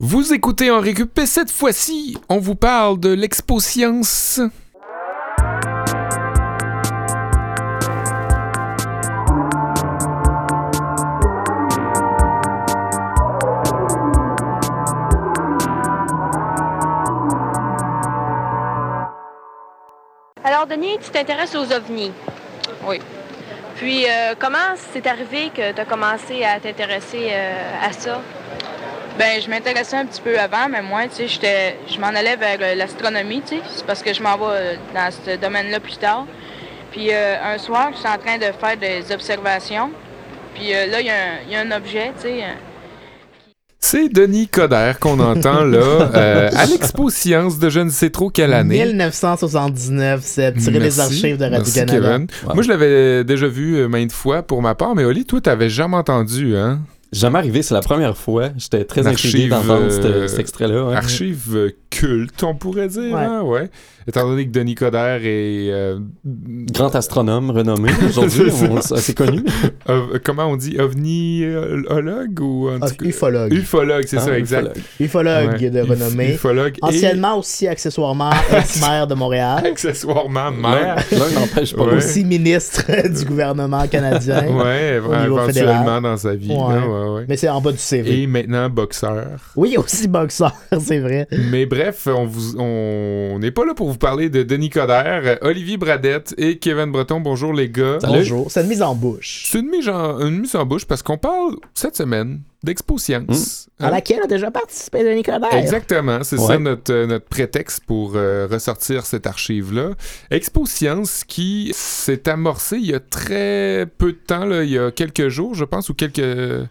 Vous écoutez en récup et cette fois-ci, on vous parle de l'Expo Science. Alors, Denis, tu t'intéresses aux ovnis. Oui. Puis, euh, comment c'est arrivé que tu as commencé à t'intéresser euh, à ça? Ben, je m'intéressais un petit peu avant, mais moi, tu sais, j'étais, je m'en allais vers euh, l'astronomie, tu sais. C'est parce que je m'en vais euh, dans ce domaine-là plus tard. Puis euh, un soir, je suis en train de faire des observations. Puis euh, là, il y, a un- il y a un objet, tu sais. C'est Denis Coderre qu'on entend là euh, à l'Expo Science de je ne sais trop quelle année. 1979, c'est tiré des archives de Radio-Canada. Moi, je l'avais déjà vu maintes fois pour ma part, mais Oli, toi, t'avais jamais entendu, hein? Jamais arrivé, c'est la première fois. J'étais très Archive, intrigué d'entendre euh, cet- cet extrait-là. ouais. Archive culte, on pourrait dire, Ouais. hein? Ouais. Étant donné que Denis Coderre est... euh, Grand astronome renommé aujourd'hui, C'est on- connu. ov- comment on dit? ovniologue ou... En Ah, tout ufologue. Ufologue, c'est Ah, ça, exact. ufologue. Ouais. de Uf- renommée. Ufologue et Anciennement aussi, accessoirement, ex-maire de Montréal. accessoirement maire. l'un n'empêche pas Ouais. Aussi ministre du gouvernement canadien. Ouais, Au niveau éventuellement fédéral. dans sa vie. Ouais. là, ouais, ouais. Mais c'est en bas du CV. Et maintenant boxeur. Oui, aussi boxeur, c'est vrai. Mais bref, on vous, on n'est pas là pour vous parler de Denis Coderre, Olivier Bradette et Kevin Breton. Bonjour les gars. Bonjour. C'est une mise en bouche. C'est une mise, en, une mise en bouche parce qu'on parle cette semaine d'Expo Science. À Hein? laquelle a déjà participé Denis Coderre. Exactement, c'est Ouais. ça notre, euh, notre prétexte pour euh, ressortir cette archive-là. Expo Science qui s'est amorcée il y a très peu de temps, là, il y a quelques jours, je pense, ou quelques...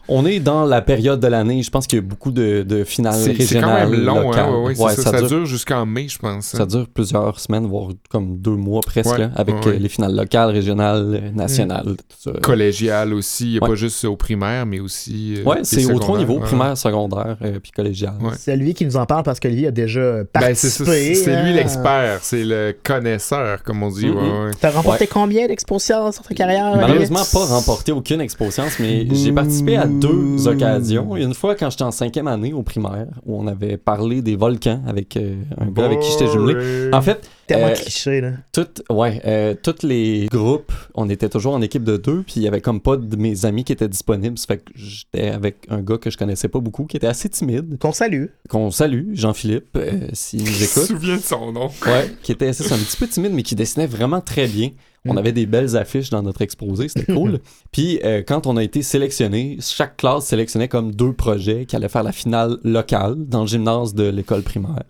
On est dans la période de l'année. Je pense qu'il y a beaucoup de, de finales C'est c'est quand régionales. même long, locales. hein, ouais, ouais, c'est Ouais, ça, ça ça dure, dure jusqu'en mai, je pense. hein. ça dure plusieurs semaines, voire comme deux mois presque, Ouais, là, avec euh, les finales locales, régionales, nationales, tout ça. Collégial aussi, il n'y a Ouais. pas juste au primaire, mais aussi... euh, c'est aux trois niveaux, ouais. primaire, secondaire, euh, puis collégial. Ouais. C'est lui qui nous en parle parce que lui a déjà Ben, c'est participé. c'est lui hein. l'expert, c'est le connaisseur, comme on dit. Ouais, ouais. T'as remporté combien d'expo science dans ta carrière? Malheureusement, pas remporté aucune expo science, mais j'ai participé à deux occasions. Une fois quand j'étais en cinquième année au primaire, où on avait parlé des volcans avec euh, un gars avec qui j'étais jumelé. Boring. En fait, Tellement euh, cliché, là. toutes, ouais, euh, tous les groupes, on était toujours en équipe de deux, puis il y avait comme pas de mes amis qui étaient disponibles. Ça fait que j'étais avec un gars que je connaissais pas beaucoup, qui était assez timide, Qu'on salue. qu'on salue, Jean-Philippe, euh, s'il nous Je me écoute. souviens de son nom. Ouais, qui était c'est ça, un petit peu timide, mais qui dessinait vraiment très bien. On Mm. avait des belles affiches dans notre exposé, c'était cool. Puis euh, quand on a été sélectionné, chaque classe sélectionnait comme deux projets qui allaient faire la finale locale dans le gymnase de l'école primaire.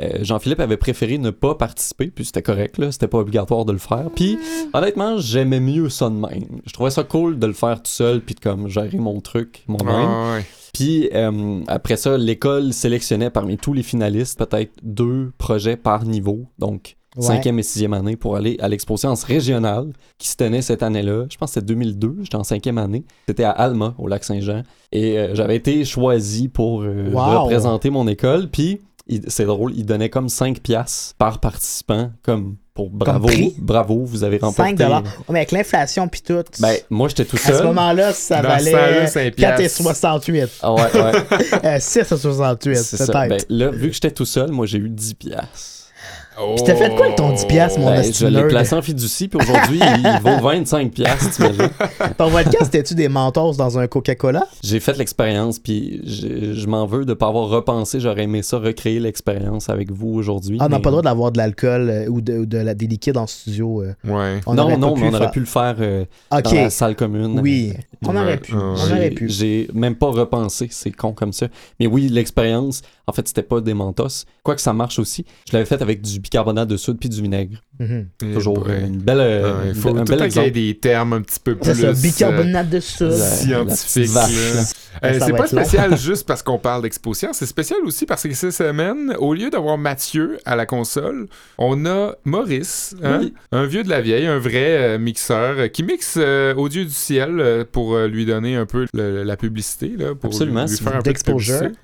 Euh, Jean-Philippe avait préféré ne pas participer, puis c'était correct, là, c'était pas obligatoire de le faire. Puis honnêtement, j'aimais mieux ça de même. Je trouvais ça cool de le faire tout seul, puis de comme gérer mon truc moi-même. Ah, ouais. Puis euh, après ça, l'école sélectionnait parmi tous les finalistes peut-être deux projets par niveau. Donc Ouais. cinquième et sixième année pour aller à l'expo science régionale qui se tenait cette année-là. Je pense que c'était 2002, j'étais en cinquième année. C'était à Alma, au lac Saint-Jean. Et euh, j'avais été choisi pour euh, Wow. représenter mon école. Puis c'est drôle, il donnait comme 5 piastres par participant, comme pour bravo, bravo, vous avez remporté. 5 dollars. mais avec l'inflation puis tout. Ben, moi j'étais tout à ce seul. moment-là, ça Dans valait cinq 4 et piastres. 68. Ah ouais, ouais. Euh, 6 et 68, C'est ça. peut-être. Ben, là, vu que j'étais tout seul, moi j'ai eu 10 piastres. Puis t'as fait quoi avec ton 10 piastres, mon Ben, je l'ai placé en fiducie, puis aujourd'hui, il vaut 25 piastres, t'imagines? Ton vodka, c'était-tu des mentos dans un Coca-Cola? J'ai fait l'expérience, puis je, je m'en veux de pas avoir repensé. J'aurais aimé ça, recréer l'expérience avec vous aujourd'hui. Ah, on n'a pas le droit d'avoir de l'alcool euh, ou, de, ou de la, des liquides en studio. euh. Ouais. On non, non, mais on aurait pu le faire euh, dans la salle commune. oui. On Ouais, aurait pu. ouais. On aurait pu. J'ai même pas repensé, c'est con comme ça. Mais oui, l'expérience, en fait, c'était pas des mentos. Quoique ça marche aussi. Je l'avais fait avec du bicarbonate de soude puis du vinaigre. Mhm. Eh Toujours euh, une belle, euh, Ouais, il faut un tout bel le temps qu'il y ait des termes un petit peu plus... C'est ça, euh, bicarbonate de soude. la- scientifique. Euh, c'est pas spécial juste parce qu'on parle d'Expo Science, c'est spécial aussi parce que cette semaine, au lieu d'avoir Mathieu à la console, on a Maurice, hein, Oui. un vieux de la vieille, un vrai euh, mixeur euh, qui mixe euh, au Dieu du ciel euh, pour euh, lui donner un peu le- la publicité, là, pour Absolument, lui si faire un peu de.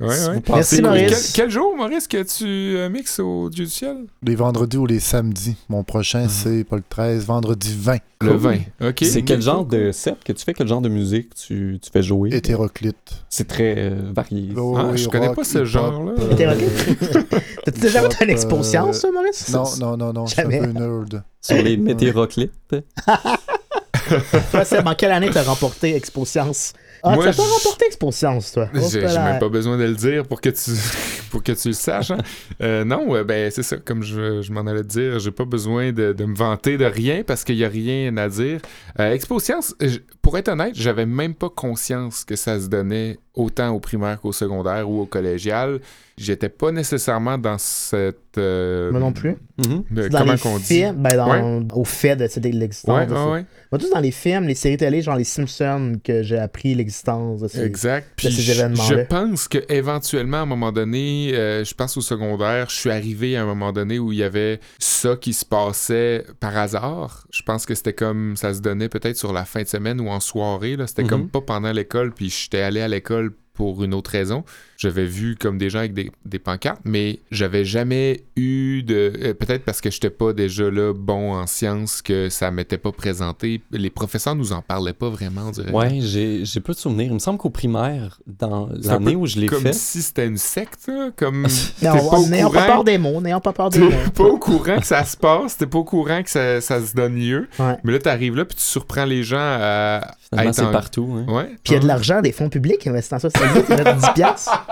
Ouais, Si ouais. Merci, Maurice. Quel, quel jour, Maurice, que tu euh, mixes au Dieu du ciel? Les vendredis ou les samedis. Mon prochain, Mhm. c'est pas le 13, vendredi 20. Le Cool. 20. OK. C'est quel genre de set que tu fais? Quel genre de musique tu, tu fais jouer? Hétéroclite. C'est très euh, varié. Oh, Ah, oui, je connais rock, pas ce genre-là. euh, Hétéroclite? T'as-tu déjà fait une expo euh, ça, Maurice? Non, non, non, non, je suis un Jamais. peu nerd. Sur les météoroclites. Toi, Seb, en quelle année t'as remporté Expo Science? Ah, Moi, t'as pas remporté Expo Science, toi? J'ai même pas besoin de le dire pour que tu, pour que tu le saches. hein. Euh, non, euh, ben c'est ça, comme je, je m'en allais te dire, j'ai pas besoin de, de me vanter de rien parce qu'il y a rien à dire. Euh, Expo Science, je- pour être honnête, j'avais même pas conscience que ça se donnait autant au primaire qu'au secondaire ou au collégial. J'étais pas nécessairement dans cette... euh, Moi non plus. Mhm. euh, Dans comment les qu'on dit? ben dans, au fait de c'était l'existence. Ouais, de ouais, ouais. Moi, tous dans les films, les séries télé, genre les Simpsons, que j'ai appris l'existence de ces... Exact. Puis ces je, événements-là. je pense que éventuellement à un moment donné, euh, je pense au secondaire, je suis arrivé à un moment donné où il y avait ça qui se passait par hasard. Je pense que c'était comme ça se donnait peut-être sur la fin de semaine ou en soirée. C'était Mhm. comme pas pendant l'école, puis j'étais allé à l'école pour une autre raison. J'avais vu comme des gens avec des, des pancartes, mais j'avais jamais eu de... euh, Peut-être parce que j'étais pas déjà là bon en sciences, que ça m'était pas présenté. Les professeurs nous en parlaient pas vraiment. Ouais, j'ai j'ai peu de souvenirs. Il me semble qu'au primaire, dans l'année où je l'ai comme fait, si c'était une secte, là, comme Non, pas peur des mots, n'ayons pas peur des mots. pas au courant que ça se passe, t'es pas au courant que ça, ça se donne lieu, Ouais. mais là t'arrives là puis tu surprends les gens à, à finalement, c'est en- partout. hein. Ouais. Puis il y a de l'argent, des fonds publics, investissant ça, c'est lui qui met 10 piastres.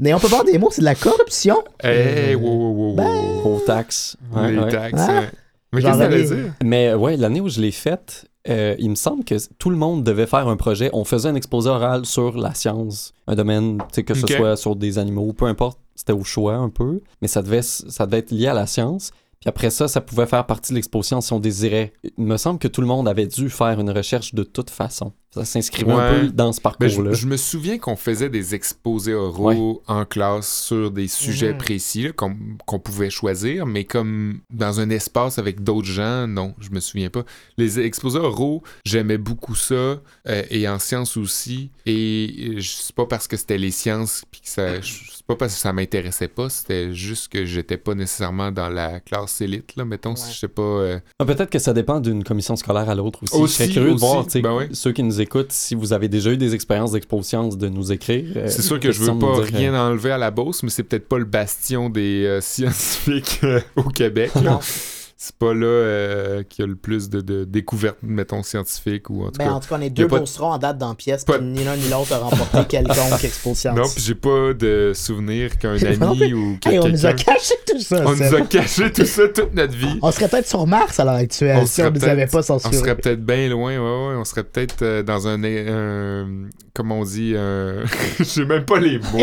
N'ayons pas peur des mots, c'est de la corruption. Hey, wow, wow, wow, Ben. Aux taxes. Ouais, les ouais. taxes. Ah. ouais. Mais qu'est-ce que avais- dire? Mais ouais, l'année où je l'ai faite, euh, il me semble que tout le monde devait faire un projet. On faisait un exposé oral sur la science, un domaine, que ce soit sur des animaux, peu importe, c'était au choix un peu, mais ça devait, ça devait être lié à la science. Puis après ça, ça pouvait faire partie de l'expo science si on désirait. Il me semble que tout le monde avait dû faire une recherche de toute façon. Ça s'inscrivait Ouais. un peu dans ce Ben, je, parcours-là. je me souviens qu'on faisait des exposés oraux en classe sur des sujets Mhm. précis là, qu'on qu'on pouvait choisir, mais comme dans un espace avec d'autres gens, non, je me souviens pas. Les exposés oraux, j'aimais beaucoup ça, euh, et en sciences aussi, et euh, je- c'est pas parce que c'était les sciences, puis que ça, je- c'est pas parce que ça m'intéressait pas, c'était juste que j'étais pas nécessairement dans la classe élite, là, mettons, si Ouais. j'étais pas... euh, Ah, Peut-être que ça dépend d'une commission scolaire à l'autre aussi. Aussi, je serais curieux aussi, de voir, sais, ben ouais. ceux qui nous écoutent, si vous avez déjà eu des expériences d'expo science, de nous écrire. euh, C'est sûr que je veux pas dire, rien euh, enlever à la Beauce, mais c'est peut-être pas le bastion des euh, scientifiques euh, au Québec. C'est pas là euh, qu'il y a le plus de, de découvertes, mettons, scientifiques ou en tout Ben, cas. en tout cas, on est deux de- beaucerons en date dans pièce, Pas ni l'un ni l'autre a remporté quelconque expo science. Non, puis j'ai pas de souvenir qu'un ami ou que Hey, on nous a quelqu'un. caché tout ça. On nous a caché tout ça toute notre vie. On serait peut-être sur Mars à l'heure actuelle On si on serait nous peut-être- avait pas On censuré. serait peut-être bien loin, ouais, ouais. On serait peut-être euh, dans un. Comment on dit un... J'ai même pas les mots.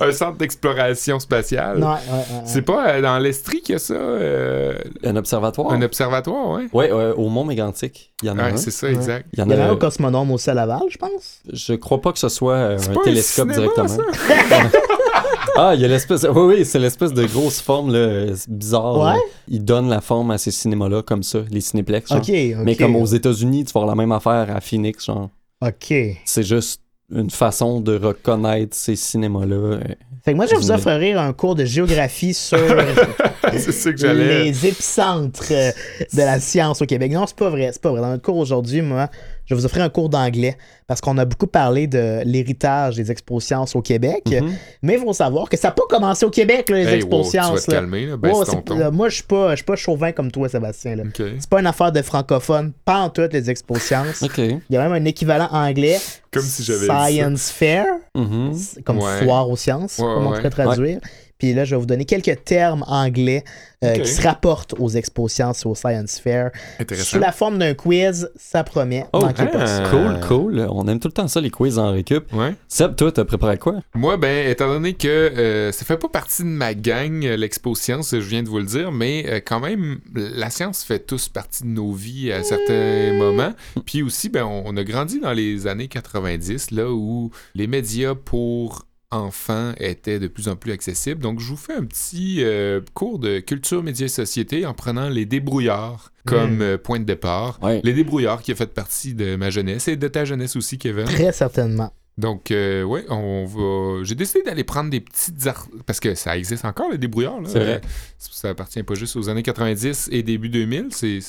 Un centre d'exploration spatiale. Non, ouais, ouais, ouais. C'est pas euh, dans l'Estrie qu'il y a ça, euh, Un observatoire? un observatoire, ouais. Ouais, ouais, au Mont Mégantic, il y en a Ouais, un. c'est ça, Ouais. exact. Il y en Il y en a un au Cosmonome aussi à Laval, je pense. Je crois pas que ce soit euh, un télescope cinéma, directement. ah, il y a l'espèce. Oui, oui, c'est l'espèce de grosse forme là, euh, bizarre. Ouais. là. Il donne la forme à ces cinémas-là comme ça, les cinéplex. genre. Ok, ok. Mais comme aux États-Unis, tu vas avoir la même affaire à Phoenix, genre. Ok. C'est juste une façon de reconnaître ces cinémas-là. euh. Fait que moi, je vais vous offrir un cours de géographie sur que les épicentres euh, de la science au Québec. Non, c'est pas vrai, c'est pas vrai. Dans notre cours aujourd'hui, moi, je vais vous offrir un cours d'anglais parce qu'on a beaucoup parlé de l'héritage des expos sciences au Québec. Mhm. Mais il faut savoir que ça n'a pas commencé au Québec, là, les Hey, wow, sciences. ton. euh, moi, je suis pas, je suis pas chauvin comme toi, Sébastien. là. OK. C'est pas une affaire de francophone, pas en toutes les expos sciences. OK. Il y a même un équivalent anglais. Comme si j'avais dit ça. Science Fair, Mhm. comme Ouais. foire aux sciences, Ouais, comme on ouais. pourrait traduire. Puis là, je vais vous donner quelques termes anglais euh, qui se rapportent aux expos sciences et au Science Fair. Intéressant. Sous la forme d'un quiz, ça promet. Oh, pas ça. Cool, cool. On aime tout le temps ça, les quiz en récup. Ouais. Seb, toi, t'as préparé quoi? Moi, ben, étant donné que euh, ça fait pas partie de ma gang, euh, l'expo science, je viens de vous le dire, mais euh, quand même, la science fait tous partie de nos vies à certains moments. Puis aussi, ben, on, on a grandi dans les années 90, là où les médias pour enfants étaient de plus en plus accessibles. Donc, je vous fais un petit euh, cours de culture, médias et société en prenant les débrouillards comme Mm. euh, point de départ. Les débrouillards qui a fait partie de ma jeunesse et de ta jeunesse aussi, Kevin. Très certainement. Donc, euh, ouais, on va. J'ai décidé d'aller prendre des petites art... Parce que ça existe encore, le débrouillard. là. C'est vrai. Euh, ça appartient pas juste aux années 90 et début 2000. C'est,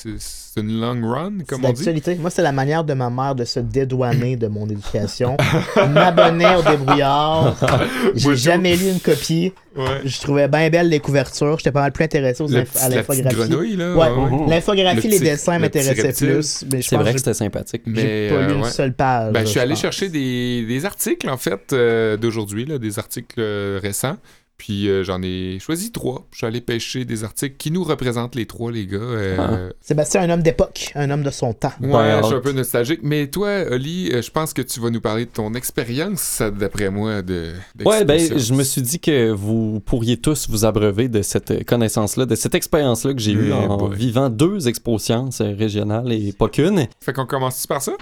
une long run, comme on dit. Moi, c'est la manière de ma mère de se dédouaner de mon éducation. M'abonnais au débrouillard. J'ai jamais lu une copie. Ouais. Je trouvais bien belle les couvertures. J'étais pas mal plus intéressé aux Le inf- petit- à la l'infographie. grenouille, là. Ouais, l'infographie, Le les petit- dessins m'intéressaient plus. Mais je C'est vrai que que c'était sympathique. j'ai Mais, pas lu euh, une ouais. seule page. Ben, je suis allé chercher des, des articles, en fait, euh, d'aujourd'hui, là, des articles euh, récents. Puis euh, j'en ai choisi trois. Je suis allé pêcher des articles qui nous représentent les trois, les gars. Euh, Sébastien, un homme d'époque, un homme de son temps. Ouais, Ben, je suis un peu nostalgique. Mais toi, Oli, euh, je pense que tu vas nous parler de ton expérience, ça, d'après moi, de. Ouais, ben, je me suis dit que vous pourriez tous vous abreuver de cette connaissance-là, de cette expérience-là que j'ai eue en boy. vivant deux expositions régionales et pas qu'une. Fait qu'on commence par ça?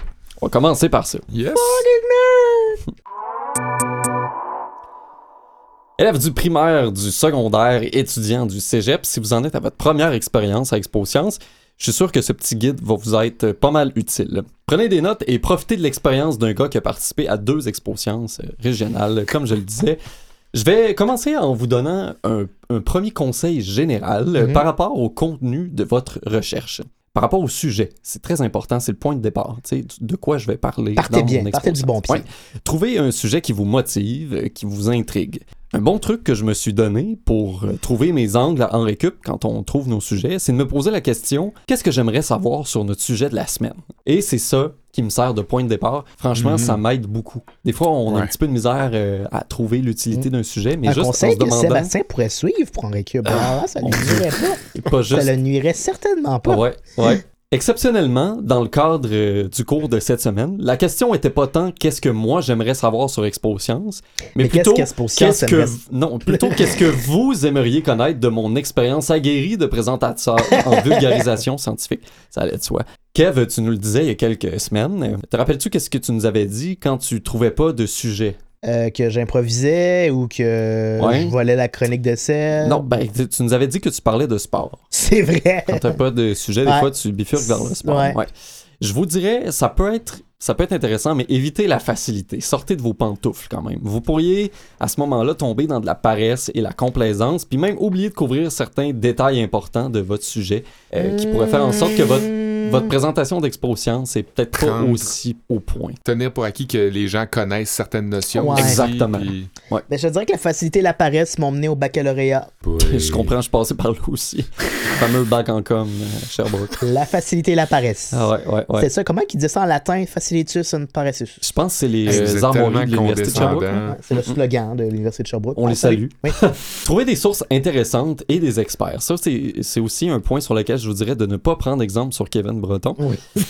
On va commencer par ça. Yes. Élève du primaire, du secondaire, étudiant du cégep, si vous en êtes à votre première expérience à Expo Science, je suis sûr que ce petit guide va vous être pas mal utile. Prenez des notes et profitez de l'expérience d'un gars qui a participé à deux Expo Sciences euh, régionales, comme je le disais. Je vais commencer en vous donnant un, un premier conseil général euh, Mhm. par rapport au contenu de votre recherche. Par rapport au sujet, c'est très important, c'est le point de départ. tu sais, De quoi je vais parler Partez dans bien, mon partez du bon pied. Ouais. Trouvez un sujet qui vous motive, euh, qui vous intrigue. Un bon truc que je me suis donné pour euh, trouver mes angles en récup quand on trouve nos sujets, c'est de me poser la question qu'est-ce que j'aimerais savoir sur notre sujet de la semaine? Et c'est ça qui me sert de point de départ. Franchement, Mhm. ça m'aide beaucoup. Des fois, on a un petit peu de misère euh, à trouver l'utilité d'un sujet, mais un juste en conseil se que demandant. Sébastien pourrait suivre pour en récup. Ah, ça ne nuirait pas. Pas juste Ça le nuirait certainement pas. Ouais, ouais. Exceptionnellement, dans le cadre euh, du cours de cette semaine, la question était pas tant qu'est-ce que moi j'aimerais savoir sur Expo Science, mais, Mais plutôt qu'est-ce que non, plutôt qu'est-ce que vous aimeriez connaître de mon expérience aguerrie de présentateur en vulgarisation scientifique? Ça allait de soi. Kev, tu nous le disais il y a quelques semaines. Te rappelles-tu qu'est-ce que tu nous avais dit quand tu trouvais pas de sujet? Euh, que j'improvisais ou que Ouais. je volais la chronique de sel. Non, ben tu nous avais dit que tu parlais de sport. C'est vrai. Quand t'as pas de sujet, des Ouais. fois, tu bifurques vers le sport. Ouais. Je vous dirais, ça peut être. Ça peut être intéressant, mais évitez la facilité. Sortez de vos pantoufles quand même. Vous pourriez, à ce moment-là, tomber dans de la paresse et la complaisance, puis même oublier de couvrir certains détails importants de votre sujet euh, qui pourraient faire en sorte que votre. Votre présentation d'expo science est peut-être pas aussi au point. Tenir pour acquis que les gens connaissent certaines notions. Ouais. aussi, Exactement. puis- Ben, je te dirais que la facilité et la paresse m'ont mené au baccalauréat. Je comprends, je passais par là aussi. Le fameux bac en com, euh, Sherbrooke. La facilité et la paresse. Ah ouais, ouais, ouais. C'est ça, comment ils disent ça en latin? Facilitus and paressus. Je pense que c'est les euh, armoiries de l'Université de Sherbrooke. Ouais, c'est le slogan de l'Université de Sherbrooke. On les salue. Oui. Trouver des sources intéressantes et des experts. Ça, c'est c'est aussi un point sur lequel je vous dirais de ne pas prendre exemple sur Kevin Breton. Oui.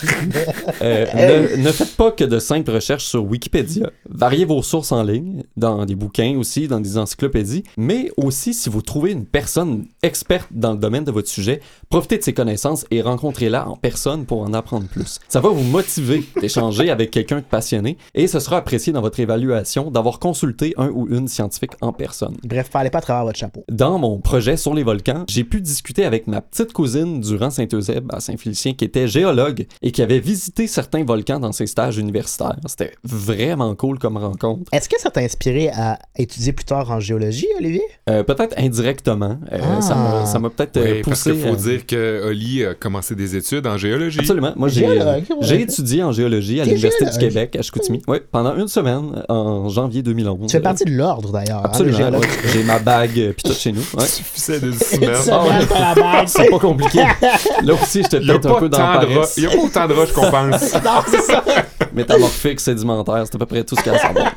Euh, ne, ne faites pas que de simples recherches sur Wikipédia. Variez vos sources en ligne, dans des bouquins aussi, dans des encyclopédies, mais aussi si vous trouvez une personne experte dans le domaine de votre sujet, profitez de ses connaissances et rencontrez-la en personne pour en apprendre plus. Ça va vous motiver d'échanger avec quelqu'un de passionné et ce sera apprécié dans votre évaluation d'avoir consulté un ou une scientifique en personne. Bref, parlez pas à travers votre chapeau. Dans mon projet sur les volcans, j'ai pu discuter avec ma petite cousine durant Saint-Eusèbe à Saint-Félicien qui était géologue et qui avait visité certains volcans dans ses stages universitaires. C'était vraiment cool comme rencontre. Est-ce que ça t'a inspiré à étudier plus tard en géologie, Olivier? Euh, peut-être indirectement. Euh, Ah. ça m'a- peut-être euh, Oui, parce poussé. qu'il faut euh, dire que Oli a commencé des études en géologie. Absolument. Moi, j'ai ouais. étudié en géologie à l'Université du. Québec, à Chicoutimi. Oui, pendant une semaine, en janvier 2011. Tu fais partie de l'ordre d'ailleurs. hein, Absolument. ouais. J'ai ma bague pis tout chez nous. Ouais. suffisait d'une Une semaine. semaine pour la bague. C'est pas compliqué. Là aussi, j'étais peut-être un peu dans de il y a pas autant de roches qu'on pense. Non, c'est ça. métamorphique, sédimentaire, c'est à peu près tout ce qu'elle a à savoir.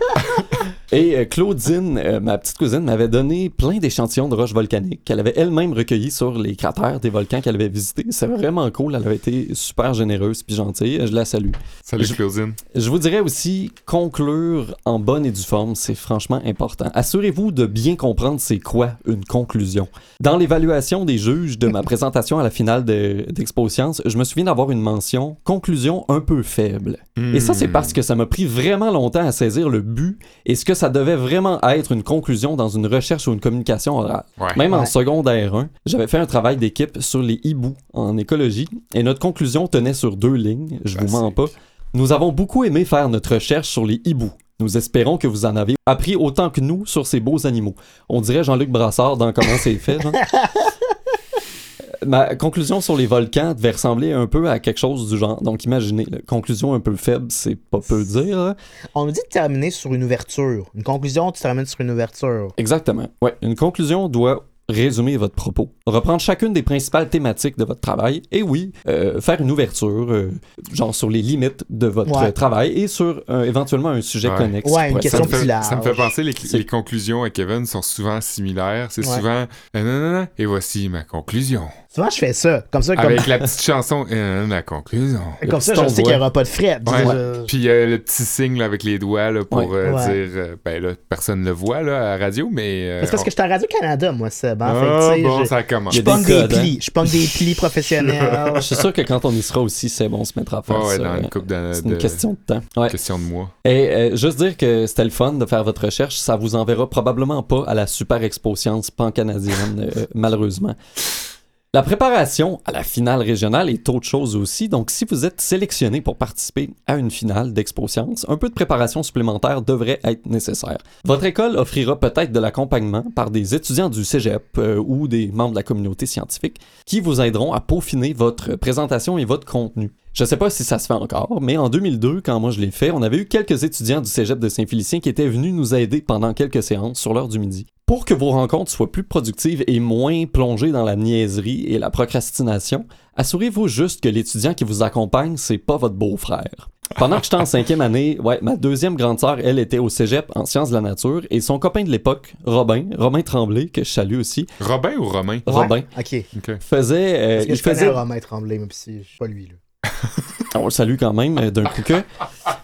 Et euh, Claudine, euh, ma petite cousine, m'avait donné plein d'échantillons de roches volcaniques qu'elle avait elle-même recueillis sur les cratères des volcans qu'elle avait visités. C'est vraiment cool, elle avait été super généreuse puis gentille, je la salue. Salut Je- Claudine. Je vous dirais aussi, conclure en bonne et due forme, c'est franchement important. Assurez-vous de bien comprendre c'est quoi une conclusion. Dans l'évaluation des juges de ma présentation à la finale de- d'Expo Science, je me souviens d'avoir une mention « conclusion un peu faible ». Et ça, c'est parce que ça m'a pris vraiment longtemps à saisir le but et ce que ça devait vraiment être une conclusion dans une recherche ou une communication orale. Ouais. Même en secondaire 1, j'avais fait un travail d'équipe sur les hiboux en écologie et notre conclusion tenait sur deux lignes, je vous Classique. mens pas. Nous avons beaucoup aimé faire notre recherche sur les hiboux. Nous espérons que vous en avez appris autant que nous sur ces beaux animaux. On dirait Jean-Luc Brassard dans Comment c'est fait. genre. Ma conclusion sur les volcans devait ressembler un peu à quelque chose du genre. Donc imaginez, conclusion un peu faible, c'est pas peu dire. On nous dit de terminer sur une ouverture. Une conclusion, tu termines sur une ouverture. Exactement. Ouais, une conclusion doit résumer votre propos, reprendre chacune des principales thématiques de votre travail, et oui, euh, faire une ouverture, euh, genre sur les limites de votre Ouais. travail et sur euh, éventuellement un sujet Ouais. connexe. Ouais, une question Ça me, fait, large. ça me fait penser, les, C'est- les conclusions à Kevin sont souvent similaires. C'est Ouais. souvent euh, non, non, non, et voici ma conclusion. Souvent, je fais ça. Comme ça, comme, Avec la petite chanson, euh, la conclusion. comme ça, je sais qu'il n'y aura pas de frais. Ouais. Je- Puis euh, le petit signe là, avec les doigts là, pour Ouais. euh, Ouais. dire, euh, ben là, personne ne le voit là, à la radio, mais. euh, C'est parce que je suis à Radio-Canada, moi, hein. Fait Ah, tu sais, bon, je- ça je pogne des des hein. plis. Je pogne des plis professionnels. Je suis sûr que quand on y sera aussi, c'est bon, on se mettra à faire Ouais, ouais, ça. dans une Euh, C'est une de- question de temps. Ouais. question de mois. Et euh, juste dire que c'était le fun de faire votre recherche, ça vous enverra probablement pas à la super expo science pan-canadienne, euh, malheureusement. La préparation à la finale régionale est autre chose aussi, donc si vous êtes sélectionné pour participer à une finale d'Expo Science, un peu de préparation supplémentaire devrait être nécessaire. Votre école offrira peut-être de l'accompagnement par des étudiants du cégep euh, ou des membres de la communauté scientifique qui vous aideront à peaufiner votre présentation et votre contenu. Je sais pas si ça se fait encore, mais en 2002, quand moi je l'ai fait, on avait eu quelques étudiants du cégep de Saint-Félicien qui étaient venus nous aider pendant quelques séances sur l'heure du midi. Pour que vos rencontres soient plus productives et moins plongées dans la niaiserie et la procrastination, assurez-vous juste que l'étudiant qui vous accompagne, c'est pas votre beau-frère. Pendant que j'étais en cinquième année, ouais, ma deuxième grande sœur, elle était au cégep en sciences de la nature et son copain de l'époque, Robin, Robin Tremblay, que je salue aussi, Robin ou Romain? Robin, Ouais? OK. Ok. faisait, euh, Parce que il je connais faisait Romain Tremblay, même si je suis pas lui. Là. On le salue quand même euh, d'un coup que.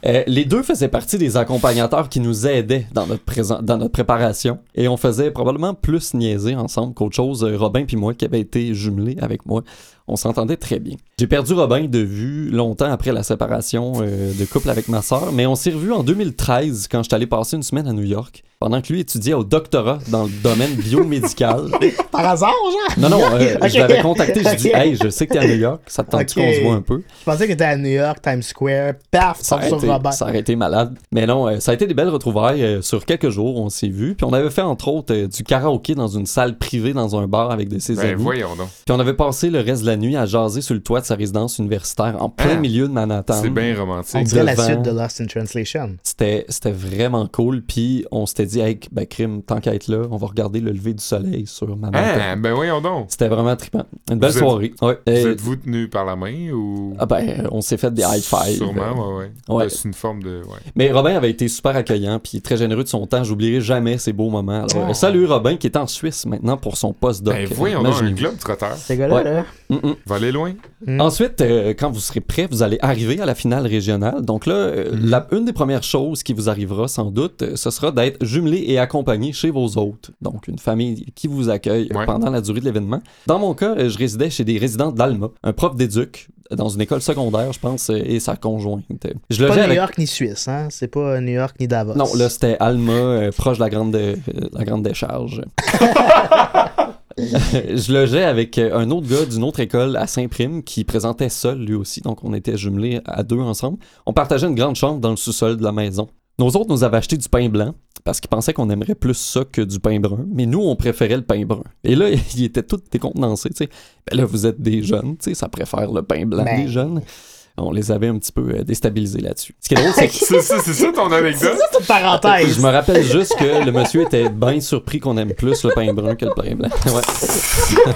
Euh, les deux faisaient partie des accompagnateurs qui nous aidaient dans notre, présent- dans notre préparation. Et on faisait probablement plus niaiser ensemble qu'autre chose. Euh, Robin puis moi qui avaient été jumelés avec moi. On s'entendait très bien. J'ai perdu Robin de vue longtemps après la séparation euh, de couple avec ma sœur, mais on s'est revus en 2013 quand j'étais allé passer une semaine à New York, pendant que lui étudiait au doctorat dans le domaine biomédical. Par hasard, genre? Non, non, euh, je l'avais contacté, je dis Ok. Hey, je sais que t'es à New York, ça te tente qu'on se voit un peu? Je pensais que t'étais à New York, Times Square. Paf, ça sur été, Robert. ça aurait été malade. Mais non, euh, ça a été des belles retrouvailles. euh, sur quelques jours, on s'est vus. Puis on avait fait, entre autres, euh, du karaoké dans une salle privée dans un bar avec de ses Ben amis. voyons donc. Puis on avait passé le reste de la nuit à jaser sur le toit de sa résidence universitaire en plein Ah. milieu de Manhattan. C'est bien On romantique. dirait la suite de Lost in Translation. C'était, c'était vraiment cool. Puis on s'était dit, hey, ben, crime, tant qu'à être là, on va regarder le lever du soleil sur Manhattan. Ah, ben voyons donc. C'était vraiment trippant. Une belle Vous êtes- soirée. Ouais. Vous Euh, êtes-vous tenu par la main ou? ah ben, on s'est fait des high five. Sûrement, ouais, ouais. Ouais. C'est une forme de. Ouais. Mais Robin avait été super accueillant puis très généreux de son temps. J'oublierai jamais ces beaux moments. Alors, Oh. salut Robin qui est en Suisse maintenant pour son postdoc. Ben voyons donc, un globe trotteur. Ces gars-là, Ouais. là. Mm, mm. Va aller loin. Mm. Ensuite, euh, quand vous serez prêt, vous allez arriver à la finale régionale. Donc là, euh, la- une des premières choses qui vous arrivera sans doute, euh, ce sera d'être jumelé et accompagné chez vos hôtes. Donc une famille qui vous accueille Ouais. pendant la durée de l'événement. Dans mon cas, je résidais chez des résidents d'Alma, un prof d'éduc dans une école secondaire, je pense, et sa conjointe. Je Pas New avec... York ni Suisse, hein? C'est pas New York ni Davos. Non, là, c'était Alma, euh, proche de la grande, euh, la grande décharge. je logeais avec euh, un autre gars d'une autre école à Saint-Prime qui présentait seul lui aussi, donc on était jumelés à deux ensemble. On partageait une grande chambre dans le sous-sol de la maison. Nos autres nous avaient acheté du pain blanc parce qu'ils pensaient qu'on aimerait plus ça que du pain brun, mais nous on préférait le pain brun. Et là, ils étaient tous décontenancés, tu sais. Ben là, vous êtes des jeunes, tu sais, ça préfère le pain blanc Ben. des jeunes. On les avait un petit peu euh, déstabilisés là-dessus. Ce qui est drôle, c'est que C'est ça, c'est ça ton C'est anecdote? ça, cette parenthèse. je me rappelle juste que le monsieur était bien surpris qu'on aime plus le pain brun que le pain blanc. Ouais.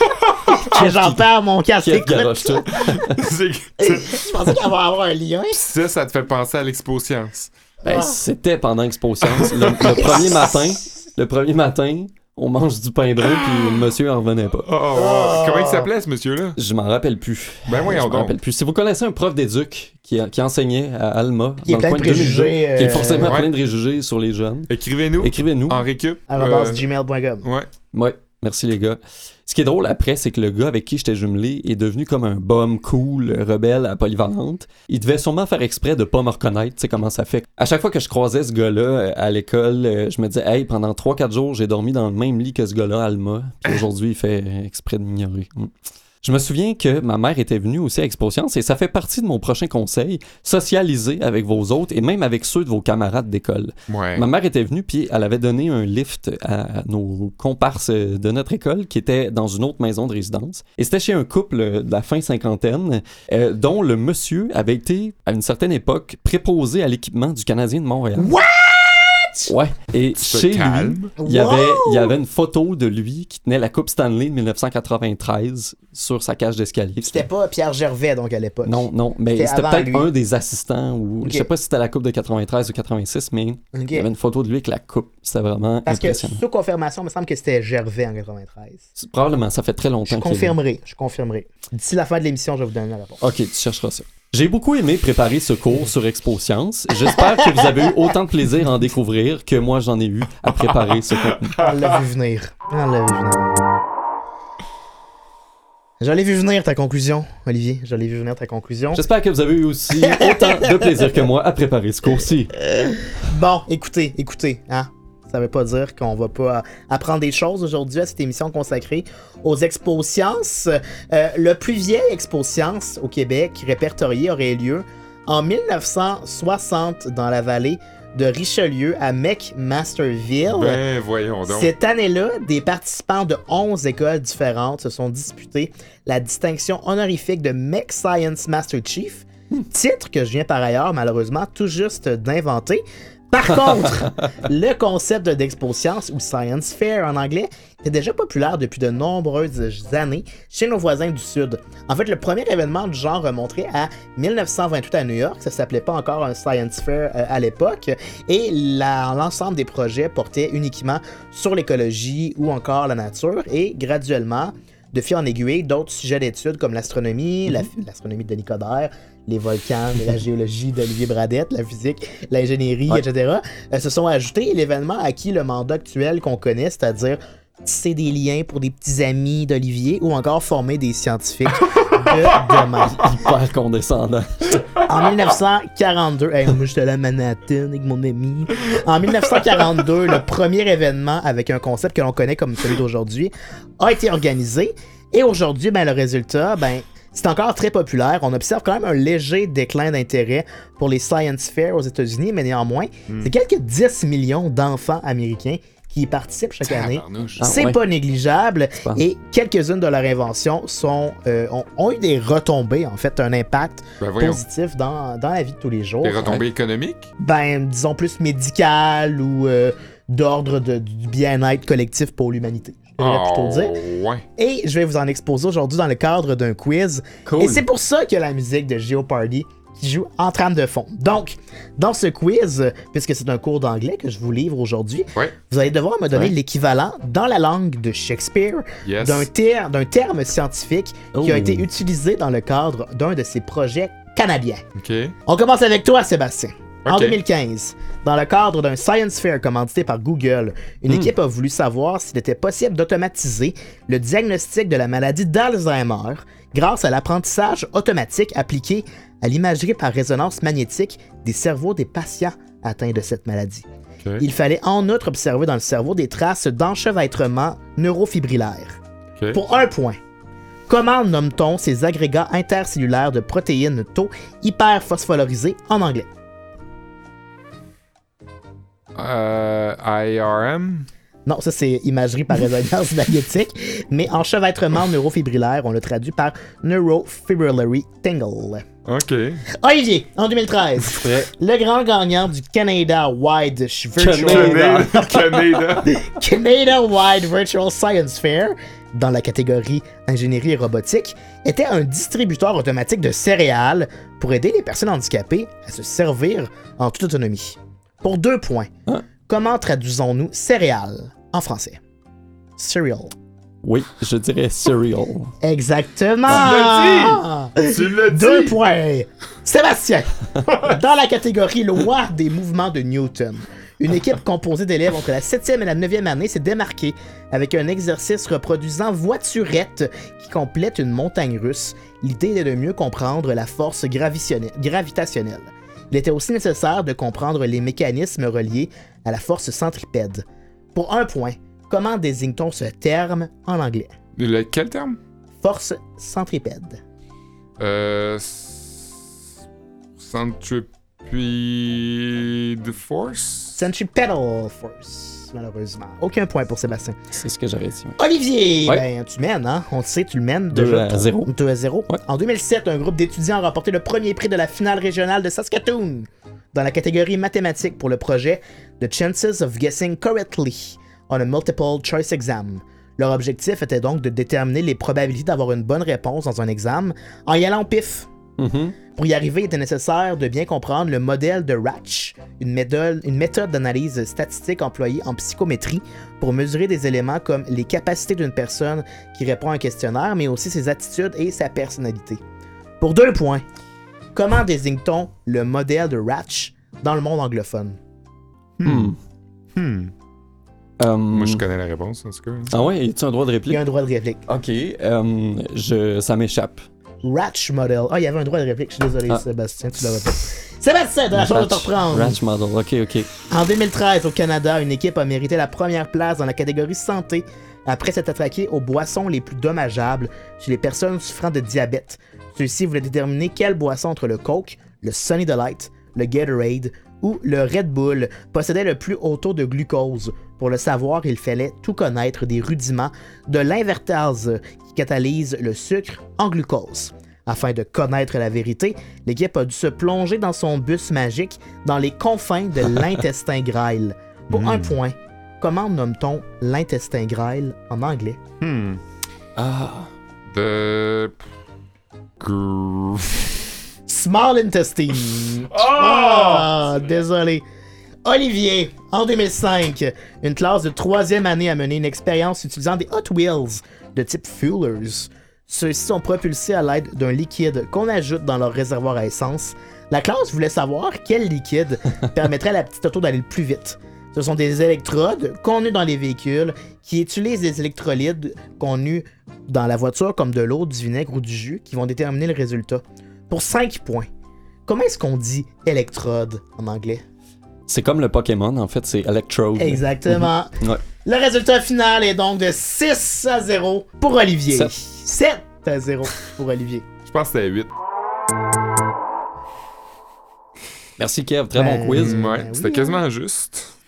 Que j'en perds mon casque. C'est- Je pensais qu'il allait avoir un lien. ça, ça te fait penser à l'expo science. Ben, c'était pendant Expo Science. Le, le premier matin, le premier matin, on mange du pain brun puis le monsieur en revenait pas. Oh, oh, oh. Comment il s'appelait, ce monsieur-là? Je m'en rappelle plus. Ben Je voyons m'en rappelle plus. Si vous connaissez un prof d'éduc qui, qui enseignait à Alma, Qui est dans plein le de coin de 2002, préjugés. qui est euh, forcément Ouais. plein de préjugés sur les jeunes, Écrivez-nous écrivez-nous. en récup. arobase Euh, gmail.com. ouais. Ouais, merci les gars. Ce qui est drôle après, c'est que le gars avec qui j'étais jumelé est devenu comme un bum cool, rebelle à polyvalente. Il devait sûrement faire exprès de pas me reconnaître, tu sais comment ça fait. À chaque fois que je croisais ce gars-là euh, à l'école, euh, je me disais, hey, pendant 3-4 jours, j'ai dormi dans le même lit que ce gars-là, Alma. Puis aujourd'hui, il fait exprès de m'ignorer. Mm. Je me souviens que ma mère était venue aussi à Expo Science et ça fait partie de mon prochain conseil, socialiser avec vos autres et même avec ceux de vos camarades d'école. Ouais. Ma mère était venue puis elle avait donné un lift à nos comparses de notre école qui était dans une autre maison de résidence. Et c'était chez un couple de la fin cinquantaine euh, dont le monsieur avait été à une certaine époque préposé à l'équipement du Canadien de Montréal. Ouais. Et chez lui, il y, avait, il y avait une photo de lui qui tenait la Coupe Stanley de 1993 sur sa cage d'escalier. C'était pas Pierre Gervais, donc, à l'époque. Non, non, mais C'était peut-être un des assistants ou Ok. je sais pas si c'était la coupe de 93 ou 86, mais il y avait une photo de lui avec la coupe. C'était vraiment Parce que, sous confirmation, il me semble que c'était Gervais en 93. C'est- Probablement, ça fait très longtemps Je confirmerai, je confirmerai. D'ici la fin de l'émission, je vais vous donner la réponse. Ok, tu chercheras ça. J'ai beaucoup aimé préparer ce cours sur Expo Science. J'espère que vous avez eu autant de plaisir à en découvrir que moi j'en ai eu à préparer ce contenu. On l'a vu venir. On l'a vu venir. Je l'ai vu venir ta conclusion, Olivier. Je l'ai vu venir ta conclusion. J'espère que vous avez eu aussi autant de plaisir que moi à préparer ce cours-ci. Bon, écoutez, écoutez, hein. Ça veut pas dire qu'on va pas apprendre des choses aujourd'hui à cette émission consacrée aux expos sciences. Euh, le plus vieil expo sciences au Québec répertorié aurait eu lieu en 1960 dans la vallée de Richelieu à McMasterville. Ben, voyons donc. Cette année-là, des participants de 11 écoles différentes se sont disputés la distinction honorifique de Mech Science Master Chief, titre que je viens par ailleurs malheureusement tout juste d'inventer. Par contre, le concept d'Expo Science ou Science Fair en anglais était déjà populaire depuis de nombreuses années chez nos voisins du Sud. En fait, le premier événement du genre remonterait à 1928 à New York. Ça s'appelait pas encore un Science Fair euh, à l'époque. Et l'ensemble des projets portaient uniquement sur l'écologie ou encore la nature. Et graduellement, de fil en aiguille, d'autres sujets d'études comme l'astronomie, la- l'astronomie de Denis Coderre, les volcans, la géologie d'Olivier Bradette, la physique, l'ingénierie, Ouais. etc., euh, se sont ajoutés et l'événement a acquis le mandat actuel qu'on connaît, c'est-à-dire tisser des liens pour des petits amis d'Olivier ou encore former des scientifiques de demain. Hyper condescendant. En 1942, hey, moi j'étais à Manhattan avec mon ami. En 1942, le premier événement avec un concept que l'on connaît comme celui d'aujourd'hui a été organisé. Et aujourd'hui, ben, le résultat, ben, c'est encore très populaire. On observe quand même un léger déclin d'intérêt pour les Science Fair aux États-Unis, mais néanmoins, c'est quelques 10 millions d'enfants américains qui y participent chaque année. Ah, C'est ouais. pas négligeable pas. et quelques-unes de leurs inventions sont, euh, ont, ont eu des retombées, en fait, un impact Ben, positif dans, dans la vie de tous les jours. Des retombées économiques? Ben, disons plus médical ou euh, d'ordre de- du bien-être collectif pour l'humanité. Devrais plutôt dire. Oh, ouais. Et je vais vous en exposer aujourd'hui dans le cadre d'un quiz. Cool. Et c'est pour ça que la musique de Geopardy qui joue en trame de fond. Donc, dans ce quiz, puisque c'est un cours d'anglais que je vous livre aujourd'hui, Ouais. vous allez devoir me donner Ouais. l'équivalent dans la langue de Shakespeare Yes. d'un ter- d'un terme scientifique qui a Oh. été utilisé dans le cadre d'un de ses projets canadiens. OK. On commence avec toi, Sébastien. En Ok. 2015, dans le cadre d'un Science Fair commandité par Google, une Hmm. équipe a voulu savoir s'il était possible d'automatiser le diagnostic de la maladie d'Alzheimer grâce à l'apprentissage automatique appliqué à l'imagerie par résonance magnétique des cerveaux des patients atteints de cette maladie. Il fallait en outre observer dans le cerveau des traces d'enchevêtrement neurofibrillaire. Pour un point, comment nomme-t-on ces agrégats intercellulaires de protéines taux hyperphosphorylisés en anglais? Euh, IRM? Non, ça c'est imagerie par résonance magnétique, mais enchevêtrement neurofibrillaire, on le traduit par neurofibrillary tingle. OK. Olivier, en 2013, Prêt. le grand gagnant du Canada Wide Virtual Canada. Canada. Canada Wide Virtual Science Fair, dans la catégorie ingénierie et robotique, était un distributeur automatique de céréales pour aider les personnes handicapées à se servir en toute autonomie. Pour deux points, Hein? comment traduisons-nous céréales en français? Cereal. Oui, je dirais cereal. Exactement! tu l'as dit. Deux points. Sébastien, dans la catégorie loi des mouvements de Newton, une équipe composée d'élèves entre la 7e et la 9e année s'est démarquée avec un exercice reproduisant voiturette qui complète une montagne russe. L'idée est de mieux comprendre la force gravitationnelle. Il était aussi nécessaire de comprendre les mécanismes reliés à la force centripède. Pour un point, comment désigne-t-on ce terme en anglais? Le, quel terme? force centripède. Euh. Force? Centripetal force, malheureusement. Aucun point pour Sébastien. C'est ce que j'avais dit. ouais. Olivier, Ouais. ben, tu mènes, hein? On le sait, tu le mènes Deux déjà. à zéro. 2 à 0. Ouais. En 2007, un groupe d'étudiants a remporté le premier prix de la finale régionale de Saskatoon dans la catégorie mathématiques pour le projet The Chances of Guessing Correctly on a Multiple Choice Exam. Leur objectif était donc de déterminer les probabilités d'avoir une bonne réponse dans un examen en y allant au pif. Mhm. Pour y arriver, il était nécessaire de bien comprendre le modèle de Ratch, une méthode, une méthode d'analyse statistique employée en psychométrie pour mesurer des éléments comme les capacités d'une personne qui répond à un questionnaire, mais aussi ses attitudes et sa personnalité. Pour deux points, comment désigne-t-on le modèle de Ratch dans le monde anglophone? Hmm. Hmm. Euh, Moi, je connais la réponse, en tout cas. Ah ouais, y a un droit de Il y réplique? a un droit de réplique. Ok, euh, je... ça m'échappe. Ratch Model. Ah, il y avait un droit de réplique. Je suis désolé, Ah. Sébastien, tu l'avais pas. Sébastien, la chance de te reprendre. Ratch Model, ok, ok. En 2013, au Canada, une équipe a mérité la première place dans la catégorie santé après s'être attaqué aux boissons les plus dommageables chez les personnes souffrant de diabète. Ceux-ci voulaient déterminer quelle boisson entre le Coke, le Sunny Delight, le Gatorade ou le Red Bull possédait le plus haut taux de glucose. Pour le savoir, il fallait tout connaître des rudiments de l'invertase qui catalyse le sucre en glucose. Afin de connaître la vérité, l'équipe a dû se plonger dans son bus magique dans les confins de l'intestin grêle. Pour un point, comment nomme-t-on l'intestin grêle en anglais? Hmm. Ah, De. Gr- Small intestine. Ah, désolé. Olivier, en 2005, une classe de troisième année a mené une expérience utilisant des Hot Wheels de type Fuelers. Ceux-ci sont propulsés à l'aide d'un liquide qu'on ajoute dans leur réservoir à essence. La classe voulait savoir quel liquide permettrait à la petite auto d'aller le plus vite. Ce sont des électrodes connues dans les véhicules qui utilisent des électrolytes connus dans la voiture comme de l'eau, du vinaigre ou du jus qui vont déterminer le résultat. Pour 5 points, comment est-ce qu'on dit électrode en anglais? C'est comme le Pokémon, en fait, c'est Electrode. Exactement. Ouais. Le résultat final est donc de 6 à 0 pour Olivier. Sept. 7 à 0 pour Olivier. Je pense que c'était 8. Merci Kev, très Ben, bon quiz. Ouais, oui, c'était quasiment juste.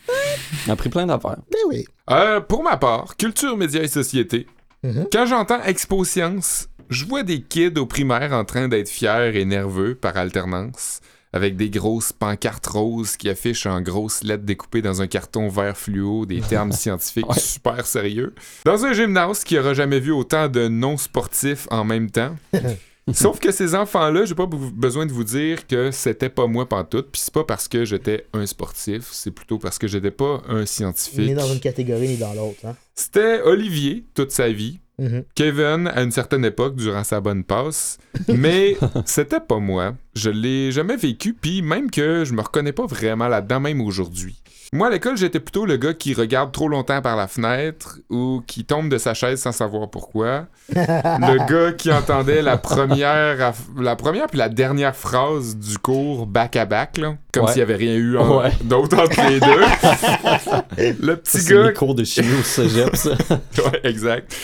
On a appris plein d'affaires. Ben oui. Euh, pour ma part, culture, médias et société. Mhm. Quand j'entends Expo Science, je vois des kids au primaire en train d'être fiers et nerveux par alternance, avec des grosses pancartes roses qui affichent en grosses lettres découpées dans un carton vert fluo des termes scientifiques Ouais. super sérieux. Dans un gymnase qui aura jamais vu autant de non-sportifs en même temps. Sauf que ces enfants-là, j'ai pas be- besoin de vous dire que c'était pas moi pantoute, puis c'est pas parce que j'étais un sportif, c'est plutôt parce que j'étais pas un scientifique. Ni dans une catégorie ni dans l'autre. Hein. C'était Olivier toute sa vie, Mhm. Kevin à une certaine époque durant sa bonne passe, mais c'était pas moi. Je l'ai jamais vécu, puis même que je me reconnais pas vraiment là-dedans, même aujourd'hui. Moi, à l'école, j'étais plutôt le gars qui regarde trop longtemps par la fenêtre ou qui tombe de sa chaise sans savoir pourquoi. le gars qui entendait la première, aff- la première puis la dernière phrase du cours back à back, là, comme Ouais. s'il y avait rien eu en- Ouais. d'autre entre les deux. le Ça, petit C'est gars les cours de chimie au cégep, ça. ouais, exact.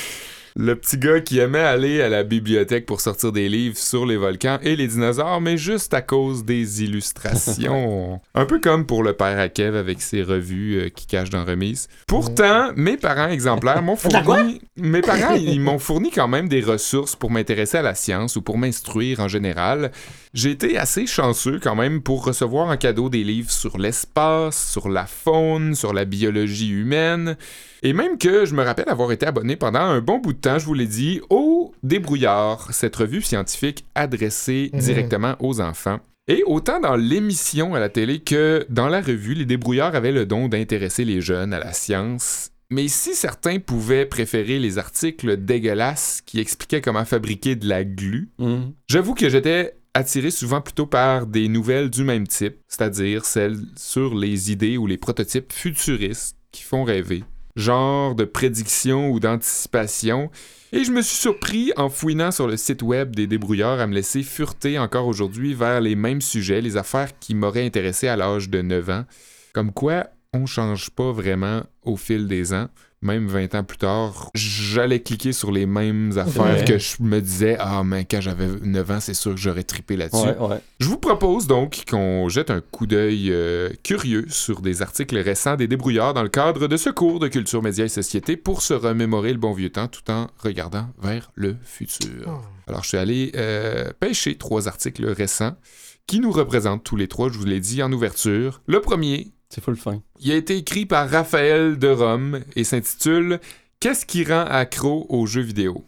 Le petit gars qui aimait aller à la bibliothèque pour sortir des livres sur les volcans et les dinosaures, mais juste à cause des illustrations. Un peu comme pour le père à Kev avec ses revues euh, qui cachent dans remise. Pourtant, mes parents exemplaires m'ont fourni... Mes parents, ils m'ont fourni quand même des ressources pour m'intéresser à la science ou pour m'instruire en général. J'ai été assez chanceux quand même pour recevoir en cadeau des livres sur l'espace, sur la faune, sur la biologie humaine. Et même que je me rappelle avoir été abonné pendant un bon bout de temps, je vous l'ai dit, au Débrouillard, cette revue scientifique adressée Mhm. directement aux enfants. Et autant dans l'émission à la télé que dans la revue, les débrouillards avaient le don d'intéresser les jeunes à la science. Mais si certains pouvaient préférer les articles dégueulasses qui expliquaient comment fabriquer de la glu, Mhm. J'avoue que j'étais attiré souvent plutôt par des nouvelles du même type, c'est-à-dire celles sur les idées ou les prototypes futuristes qui font rêver, genre de prédiction ou d'anticipation, et je me suis surpris en fouinant sur le site web des débrouillards à me laisser fureter encore aujourd'hui vers les mêmes sujets, les affaires qui m'auraient intéressé à l'âge de 9 ans, comme quoi on change pas vraiment au fil des ans. Même 20 ans plus tard, j'allais cliquer sur les mêmes affaires Ouais. que je me disais, ah, mais quand j'avais 9 ans, c'est sûr que j'aurais trippé là-dessus. Ouais, ouais. Je vous propose donc qu'on jette un coup d'œil euh, curieux sur des articles récents des débrouillards dans le cadre de ce cours de culture, médias et société pour se remémorer le bon vieux temps tout en regardant vers le futur. Oh. Alors, je suis allé euh, pêcher trois articles récents qui nous représentent tous les trois, je vous l'ai dit en ouverture. Le premier, C'est full fin. il a été écrit par Raphaël de Rome et s'intitule Qu'est-ce qui rend accro aux jeux vidéo?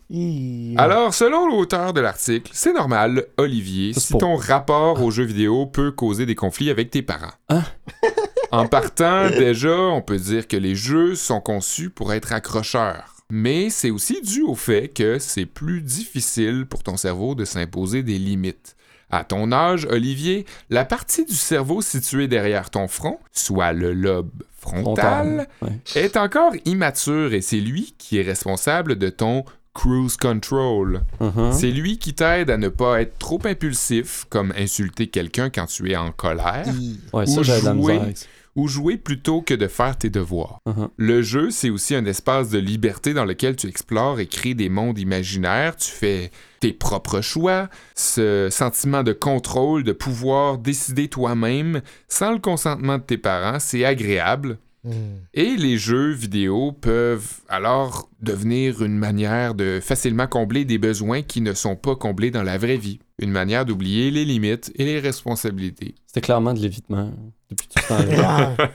Alors, selon l'auteur de l'article, c'est normal, Olivier, si ton rapport aux jeux vidéo peut causer des conflits avec tes parents. Hein? en partant, déjà, on peut dire que les jeux sont conçus pour être accrocheurs. Mais c'est aussi dû au fait que c'est plus difficile pour ton cerveau de s'imposer des limites. À ton âge, Olivier, la partie du cerveau située derrière ton front, soit le lobe frontal, Ouais. est encore immature et c'est lui qui est responsable de ton cruise control. Mhm. C'est lui qui t'aide à ne pas être trop impulsif, comme insulter quelqu'un quand tu es en colère. Ouais, Ou jouer. Ou jouer plutôt que de faire tes devoirs. Mhm. Le jeu, c'est aussi un espace de liberté dans lequel tu explores et crées des mondes imaginaires, tu fais tes propres choix, ce sentiment de contrôle, de pouvoir décider toi-même sans le consentement de tes parents, c'est agréable. Hmm. Et les jeux vidéo peuvent alors devenir une manière de facilement combler des besoins qui ne sont pas comblés dans la vraie vie. Une manière d'oublier les limites et les responsabilités. C'était clairement de l'évitement depuis tout ce temps-là. Ah.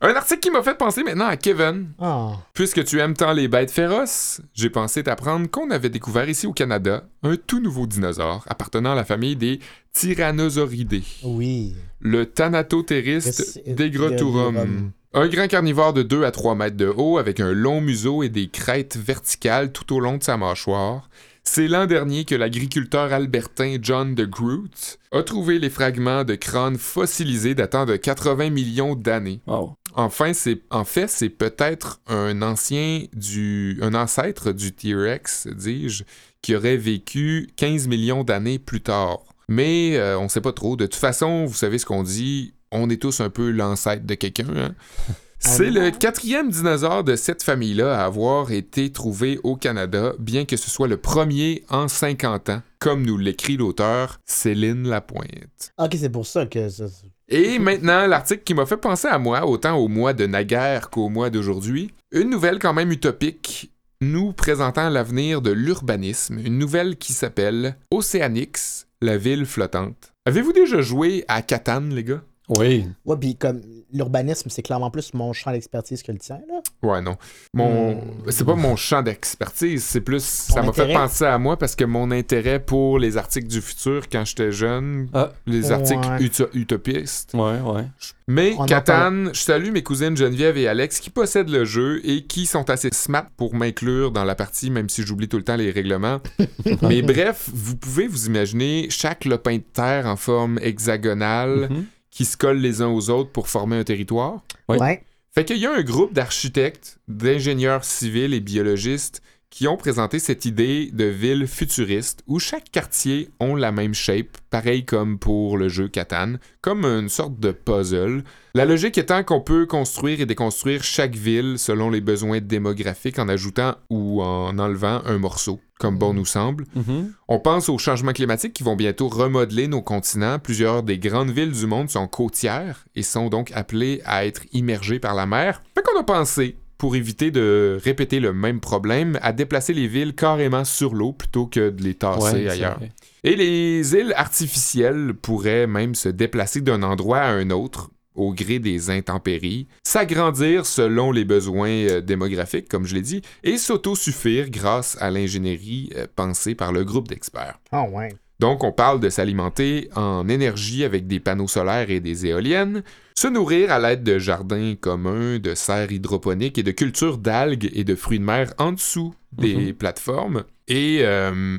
Un article qui m'a fait penser maintenant à Kevin. Ah. Puisque tu aimes tant les bêtes féroces, j'ai pensé t'apprendre qu'on avait découvert ici au Canada un tout nouveau dinosaure appartenant à la famille des Tyrannosauridés, Oui. le Thanatotériste Yes, degroturum. Un grand carnivore de 2 à 3 mètres de haut avec un long museau et des crêtes verticales tout au long de sa mâchoire. C'est l'an dernier que l'agriculteur albertain John de Groot a trouvé les fragments de crâne fossilisés datant de 80 millions d'années. Wow. Enfin, c'est en fait, c'est peut-être un ancien du un ancêtre du T-Rex, dis-je, qui aurait vécu 15 millions d'années plus tard. Mais euh, on sait pas trop. De toute façon, vous savez ce qu'on dit, on est tous un peu l'ancêtre de quelqu'un. hein. C'est le quatrième dinosaure de cette famille-là à avoir été trouvé au Canada, bien que ce soit le premier en 50 ans, comme nous l'écrit l'auteur Céline Lapointe. Ok, c'est pour ça que ça. Et maintenant, l'article qui m'a fait penser à moi, autant au mois de naguère qu'au mois d'aujourd'hui. Une nouvelle quand même utopique, nous présentant l'avenir de l'urbanisme. Une nouvelle qui s'appelle Océanix, la ville flottante. Avez-vous déjà joué à Catane, les gars? Oui. Ouais, puis comme l'urbanisme, c'est clairement plus mon champ d'expertise que le tien, là. Ouais, non. Mon... Hmm. C'est pas mon champ d'expertise, c'est plus... Ça m'a fait penser à moi parce que mon intérêt pour les articles du futur quand j'étais jeune, Ah. les articles Ouais. uto- utopistes, Ouais, ouais. Mais On Catane, je salue mes cousines Geneviève et Alex qui possèdent le jeu et qui sont assez smart pour m'inclure dans la partie, même si j'oublie tout le temps les règlements. Mais bref, vous pouvez vous imaginer chaque lopin de terre en forme hexagonale Mhm. Qui se collent les uns aux autres pour former un territoire. Oui. Ouais. Fait qu'il y a un groupe d'architectes, d'ingénieurs civils et biologistes qui ont présenté cette idée de ville futuriste où chaque quartier ont la même shape, pareil comme pour le jeu Catan, comme une sorte de puzzle. La logique étant qu'on peut construire et déconstruire chaque ville selon les besoins démographiques en ajoutant ou en enlevant un morceau, comme bon nous semble. Mhm. On pense aux changements climatiques qui vont bientôt remodeler nos continents. Plusieurs des grandes villes du monde sont côtières et sont donc appelées à être immergées par la mer. Fait qu'on a pensé, pour éviter de répéter le même problème, à déplacer les villes carrément sur l'eau plutôt que de les tasser Ouais, ailleurs. Et les îles artificielles pourraient même se déplacer d'un endroit à un autre au gré des intempéries, s'agrandir selon les besoins euh, démographiques, comme je l'ai dit, et s'autosuffire grâce à l'ingénierie euh, pensée par le groupe d'experts. Ah, ouais. Donc, on parle de s'alimenter en énergie avec des panneaux solaires et des éoliennes, se nourrir à l'aide de jardins communs, de serres hydroponiques et de cultures d'algues et de fruits de mer en dessous des Mhm. plateformes. Et euh,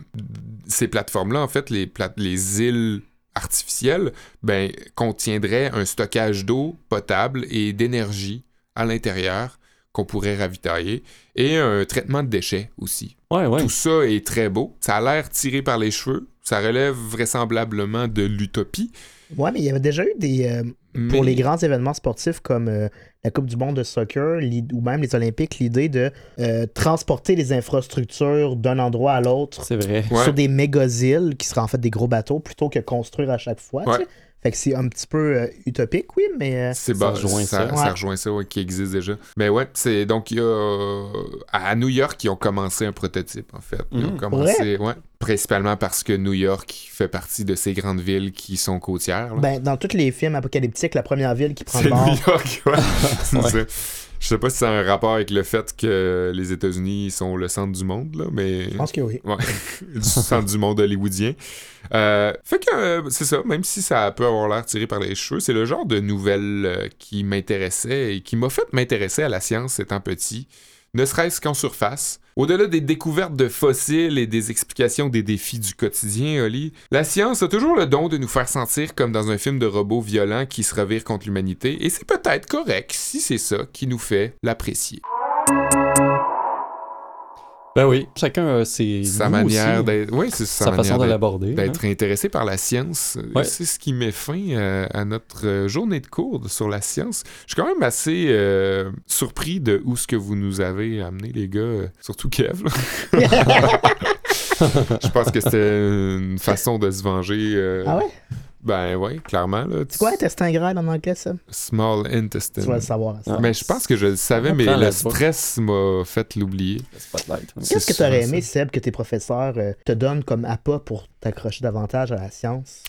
ces plateformes-là, en fait, les, îles artificielles, ben, contiendraient un stockage d'eau potable et d'énergie à l'intérieur qu'on pourrait ravitailler et un traitement de déchets aussi. Ouais, ouais. Tout ça est très beau. Ça a l'air tiré par les cheveux. Ça relève vraisemblablement de l'utopie. Ouais, mais il y avait déjà eu des. euh, pour les grands événements sportifs comme euh, la Coupe du monde de soccer ou même les Olympiques, l'idée de euh, transporter les infrastructures d'un endroit à l'autre C'est vrai. Ouais. sur des méga-îles qui seraient en fait des gros bateaux plutôt que construire à chaque fois. tu Ouais. sais. Fait que c'est un petit peu euh, utopique, oui, mais euh, C'est Ça rejoint ça, ça. rejoint ça, ouais, qui existe déjà. Mais ouais, c'est donc il y a euh, à New York ils ont commencé un prototype en fait. Ils ont Mhm. commencé, ouais, principalement parce que New York fait partie de ces grandes villes qui sont côtières. là. ben, dans tous les films apocalyptiques, la première ville qui prend le bord. New York, ouais. C'est Ouais. ça. Je sais pas si c'est un rapport avec le fait que les États-Unis sont le centre du monde là, mais Je pense que oui. Ouais, du centre du monde hollywoodien. Euh, fait que euh, c'est ça, même si ça peut avoir l'air tiré par les cheveux, c'est le genre de nouvelle euh, qui m'intéressait et qui m'a fait m'intéresser à la science étant petit, ne serait-ce qu'en surface. Au-delà des découvertes de fossiles et des explications des défis du quotidien, Oli, la science a toujours le don de nous faire sentir comme dans un film de robots violents qui se revirent contre l'humanité, et c'est peut-être correct si c'est ça qui nous fait l'apprécier. Ben oui, chacun a ses Sa manière d'être... Oui, c'est sa, façon de d'être- hein. d'être intéressé par la science. Ouais. C'est ce qui met fin euh, à notre euh, journée de cours sur la science. Je suis quand même assez euh, surpris de où ce que vous nous avez amené, les gars. surtout Kev. Je pense que c'était une façon de se venger. euh, Ah ouais? Ben ouais, clairement. Là, C'est quoi intestin grêle en anglais, ça? Small intestine. Tu vas le savoir. ça. Ah. Mais je pense que je le savais, mais le la stress m'a fait l'oublier. Ouais. Qu'est-ce que tu aurais aimé, ça. Seb, que tes professeurs euh, te donnent comme appât pour t'accrocher davantage à la science?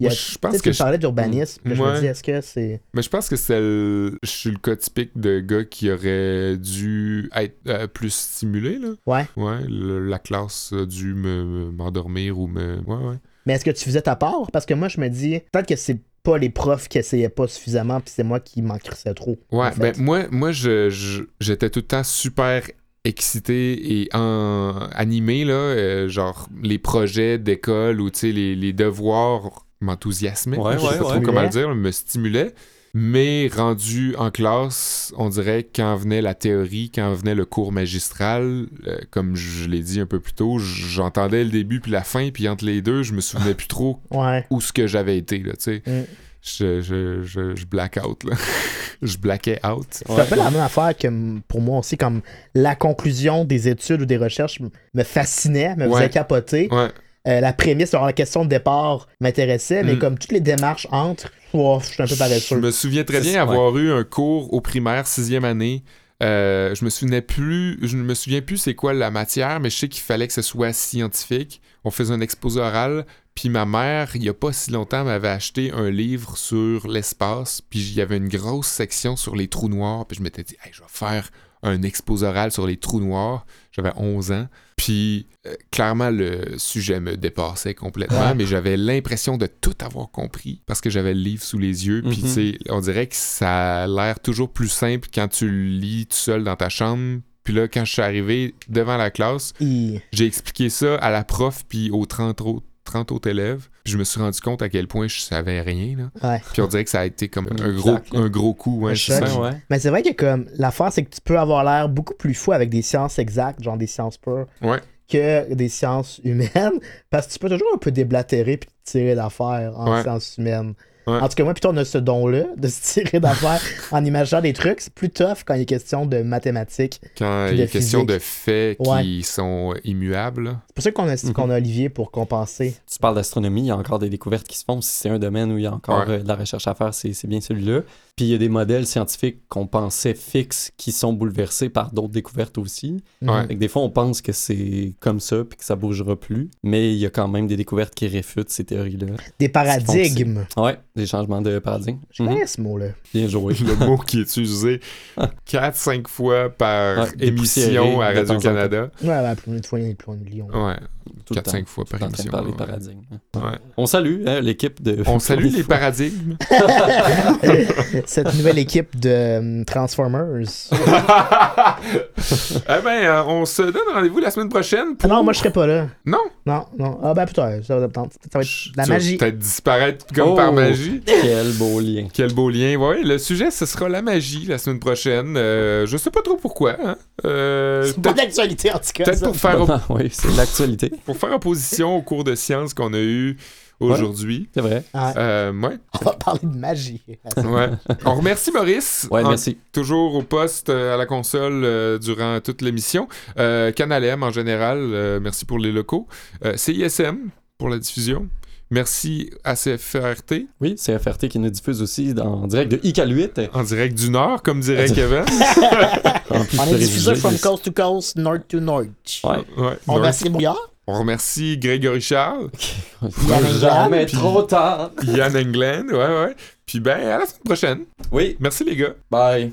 A- Moi, je tu pense que tu me je- parlais d'urbanisme, puis là, je me Ouais. dis, est-ce que c'est... Mais je pense que c'est le... je suis le cas typique de gars qui aurait dû être euh, plus stimulé, là. Ouais. Ouais, le- la classe a dû me- me- m'endormir ou me... Ouais, ouais. Mais est-ce que tu faisais ta part? Parce que moi, je me dis, peut-être que c'est pas les profs qui essayaient pas suffisamment, puis c'est moi qui m'en crissais trop. Ouais, en fait. ben moi, moi je, je- j'étais tout le temps super excité et en, animé, là, euh, genre les projets d'école ou, tu sais, les, les devoirs m'enthousiasmaient, Ouais, je sais ouais, pas trop comment le dire, me stimulaient. Mais rendu en classe, on dirait quand venait la théorie, quand venait le cours magistral, euh, comme je l'ai dit un peu plus tôt, j'entendais le début puis la fin, puis entre les deux, je me souvenais plus trop Ouais. où ce que j'avais été, là, tu sais. Mm. Je, je, je, je black out, là. je blackais out. C'est un peu la même affaire que pour moi aussi, comme la conclusion des études ou des recherches me fascinait, me Ouais. faisait capoter. Ouais. Euh, la prémisse, alors la question de départ m'intéressait, mais Mm. comme toutes les démarches entre, oh, je suis un peu Je paresseux. me souviens très bien avoir eu un cours au primaire, sixième année. Euh, je me souvenais plus, je ne me souviens plus c'est quoi la matière, mais je sais qu'il fallait que ce soit scientifique. On faisait un exposé oral, puis ma mère, il y a pas si longtemps, m'avait acheté un livre sur l'espace, puis il y avait une grosse section sur les trous noirs, puis je m'étais dit, hey, je vais faire un exposé oral sur les trous noirs. J'avais 11 ans. Puis euh, clairement, le sujet me dépassait complètement, Ouais. mais j'avais l'impression de tout avoir compris parce que j'avais le livre sous les yeux. Puis Mhm. tu sais, on dirait que ça a l'air toujours plus simple quand tu le lis tout seul dans ta chambre. Puis là, quand je suis arrivé devant la classe, j'ai expliqué ça à la prof puis aux 30 autres, 30 autres élèves. Puis je me suis rendu compte à quel point je savais rien. Là. Ouais. Puis on dirait que ça a été comme un gros, un gros coup. Choc. ça. Ouais. Mais c'est vrai que comme l'affaire, c'est que tu peux avoir l'air beaucoup plus fou avec des sciences exactes, genre des sciences pures, Ouais. que des sciences humaines, parce que tu peux toujours un peu déblatérer puis te tirer d'affaires en Ouais. sciences humaines. Ouais. En tout cas, moi, plutôt, on a ce don-là de se tirer d'affaires en imaginant des trucs. C'est plus tough quand il est question de mathématiques. Quand Puis il y a de question de faits Ouais. qui sont immuables. C'est pour ça qu'on a, Mhm. qu'on a Olivier pour compenser. Tu parles d'astronomie, il y a encore des découvertes qui se font. Si c'est un domaine où il y a encore Ouais. euh, de la recherche à faire, c'est c'est bien celui-là. Puis il y a des modèles scientifiques qu'on pensait fixes qui sont bouleversés par d'autres découvertes aussi. Ouais. Fait que des fois, on pense que c'est comme ça puis que ça bougera plus. Mais il y a quand même des découvertes qui réfutent ces théories-là. Des paradigmes. Ouais, des changements de paradigme. Je Mhm. connais ce mot-là. Bien joué. le mot qui est utilisé 4-5 fois par Ouais, émission à Radio-Canada. Ouais, ouais, plus une fois, plus loin de Lyon. Ouais, Tout le 4-5 temps. fois par émission. parler ouais. paradigme. Ouais. On salue hein, l'équipe de. On salue les paradigmes. Cette nouvelle équipe de hum, Transformers. eh ben, euh, on se donne rendez-vous la semaine prochaine Ah pour... non, moi, je serais pas là. Non? Non, non. Ah, ben, putain, ça va, ça va être la magie. peut-être disparaître comme Oh. par magie. Quel beau lien. Quel beau lien. Ouais, le sujet, ce sera la magie la semaine prochaine. Euh, je sais pas trop pourquoi. Hein. Euh, C'est pas d'actualité, en tout cas. peut-être pour faire, op- oui, c'est pour faire opposition au cours de sciences qu'on a eu aujourd'hui. C'est vrai. Euh, ouais. On va parler de magie. ouais. On remercie Maurice. Ouais, En- merci. toujours au poste euh, à la console euh, durant toute l'émission. Euh, Canal M en général, euh, merci pour les locaux. Euh, CISM pour la diffusion. Merci à CFRT Oui, c'est FRT qui nous diffuse aussi dans- en direct de ICAL 8. en direct du Nord, comme dirait Kevin. En plus On de est diffusé from coast to coast, north to north. Ouais. Ouais. On remercie Brouillard. on remercie Grégory Charles, Yann Jamais Puis- trop tard. Yann England, ouais, ouais. Puis ben, à la semaine prochaine. Oui, Merci les gars. bye.